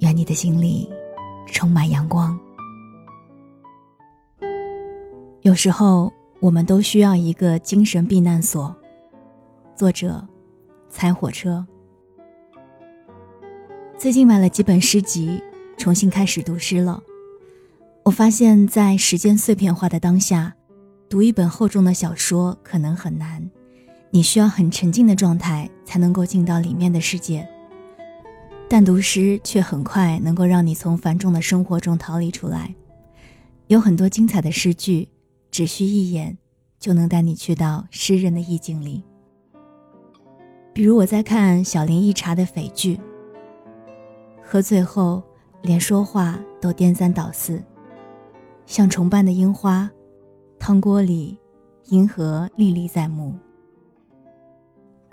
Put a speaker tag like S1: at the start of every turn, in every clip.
S1: 愿你的心里充满阳光。有时候，我们都需要一个精神避难所。作者：猜火车。最近买了几本诗集，重新开始读诗了。我发现，在时间碎片化的当下，读一本厚重的小说可能很难。你需要很沉静的状态，才能够进到里面的世界。但读诗却很快能够让你从繁重的生活中逃离出来，有很多精彩的诗句，只需一眼就能带你去到诗人的意境里。比如我在看小林一茶的匪句：喝醉后连说话都颠三倒四，像重瓣的樱花，汤锅里银河历历在目。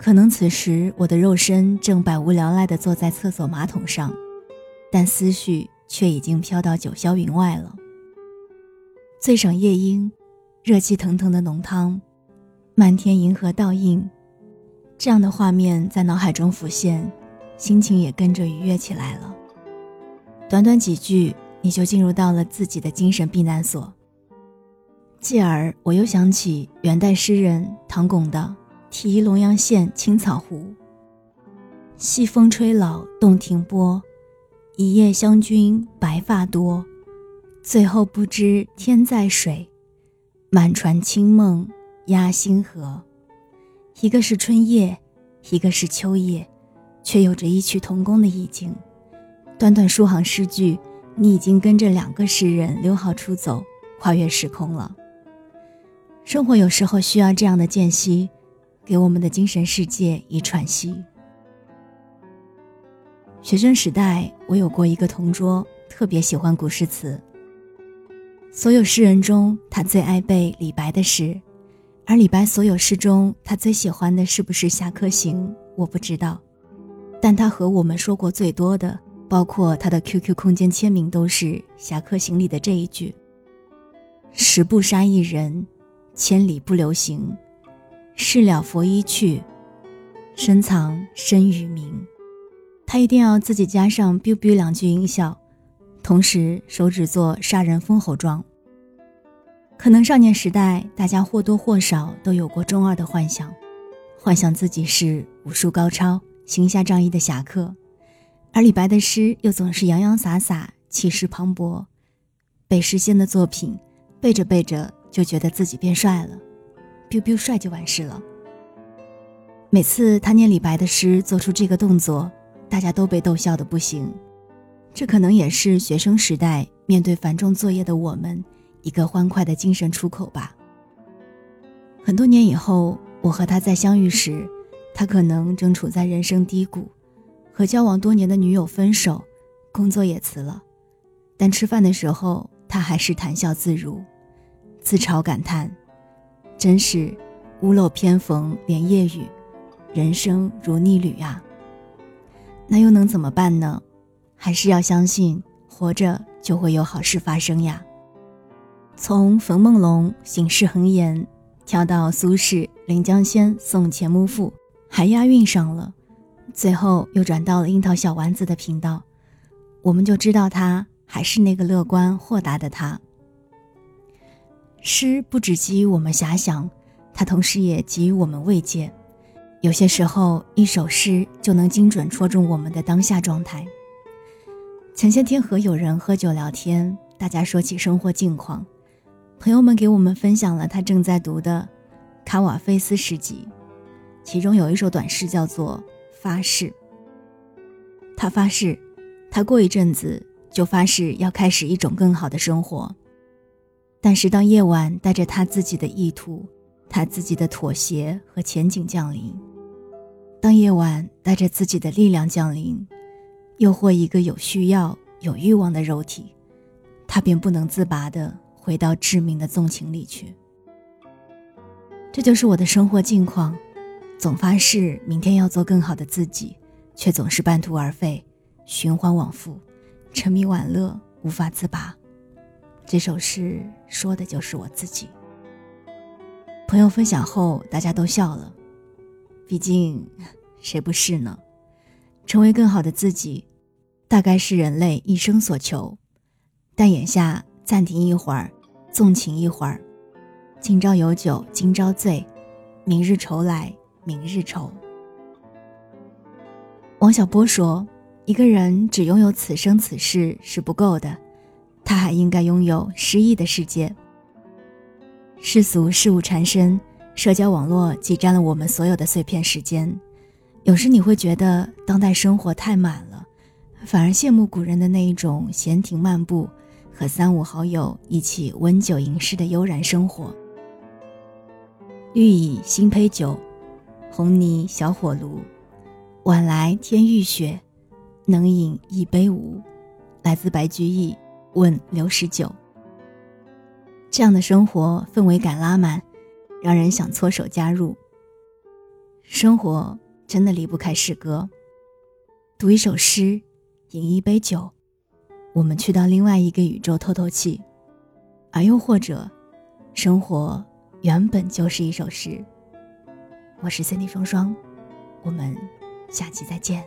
S1: 可能此时我的肉身正百无聊赖地坐在厕所马桶上，但思绪却已经飘到九霄云外了。醉赏夜莺，热气腾腾的浓汤，漫天银河倒映，这样的画面在脑海中浮现，心情也跟着愉悦起来了。短短几句，你就进入到了自己的精神避难所。继而，我又想起元代诗人唐巩的。题龙阳县青草湖。西风吹老洞庭波，一夜湘君白发多。最后不知天在水，满船清梦压星河。一个是春夜，一个是秋夜，却有着异曲同工的意境。短短数行诗句，你已经跟着两个诗人溜号出走，跨越时空了。生活有时候需要这样的间隙。给我们的精神世界以喘息。学生时代，我有过一个同桌，特别喜欢古诗词。所有诗人中，他最爱背李白的诗，而李白所有诗中，他最喜欢的是不是《侠客行》？我不知道，但他和我们说过最多的，包括他的 QQ 空间签名都是《侠客行》里的这一句：“十步杀一人，千里不留行。”事了拂衣去，深藏身与名。他一定要自己加上 “biu biu” 两句音效，同时手指做杀人封喉状。可能少年时代，大家或多或少都有过中二的幻想，幻想自己是武术高超、行侠仗义的侠客，而李白的诗又总是洋洋洒洒、气势磅礴。背诗仙的作品，背着背着就觉得自己变帅了。Biu biu 帅就完事了。每次他念李白的诗，做出这个动作，大家都被逗笑的不行。这可能也是学生时代面对繁重作业的我们一个欢快的精神出口吧。很多年以后，我和他再相遇时，他可能正处在人生低谷，和交往多年的女友分手，工作也辞了，但吃饭的时候，他还是谈笑自如，自嘲感叹。真是屋漏偏逢连夜雨，人生如逆旅啊。那又能怎么办呢？还是要相信，活着就会有好事发生呀。从冯梦龙醒世恒言，跳到苏轼临江仙送钱穆父，还押韵上了，最后又转到了樱桃小丸子的频道，我们就知道他还是那个乐观豁达的他。诗不只给予我们遐想，它同时也给予我们慰藉。有些时候，一首诗就能精准戳中我们的当下状态。前些天和友人喝酒聊天，大家说起生活近况，朋友们给我们分享了他正在读的卡瓦菲斯诗集，其中有一首短诗叫做《发誓》。他发誓，他过一阵子就发誓要开始一种更好的生活。但是，当夜晚带着他自己的意图、他自己的妥协和前景降临，当夜晚带着自己的力量降临，又或一个有需要、有欲望的肉体，他便不能自拔地回到致命的纵情里去。这就是我的生活境况，总发誓明天要做更好的自己，却总是半途而废，循环往复，沉迷玩乐，无法自拔。这首诗说的就是我自己。朋友分享后，大家都笑了，毕竟，谁不是呢？成为更好的自己，大概是人类一生所求。但眼下暂停一会儿，纵情一会儿。今朝有酒今朝醉，明日愁来明日愁。王小波说：“一个人只拥有此生此世是不够的，他还应该拥有诗意的世界。”世俗事物缠身，社交网络挤占了我们所有的碎片时间。有时你会觉得当代生活太满了，反而羡慕古人的那一种闲庭漫步和三五好友一起温酒吟诗的悠然生活。欲以新醅酒，红泥小火炉。晚来天欲雪，能饮一杯无？来自白居易《问刘十九》。这样的生活氛围感拉满，让人想搓手加入。生活真的离不开诗歌。读一首诗，饮一杯酒，我们去到另外一个宇宙透透气。而又或者，生活。原本就是一首诗。我是森 y 双双，我们下期再见。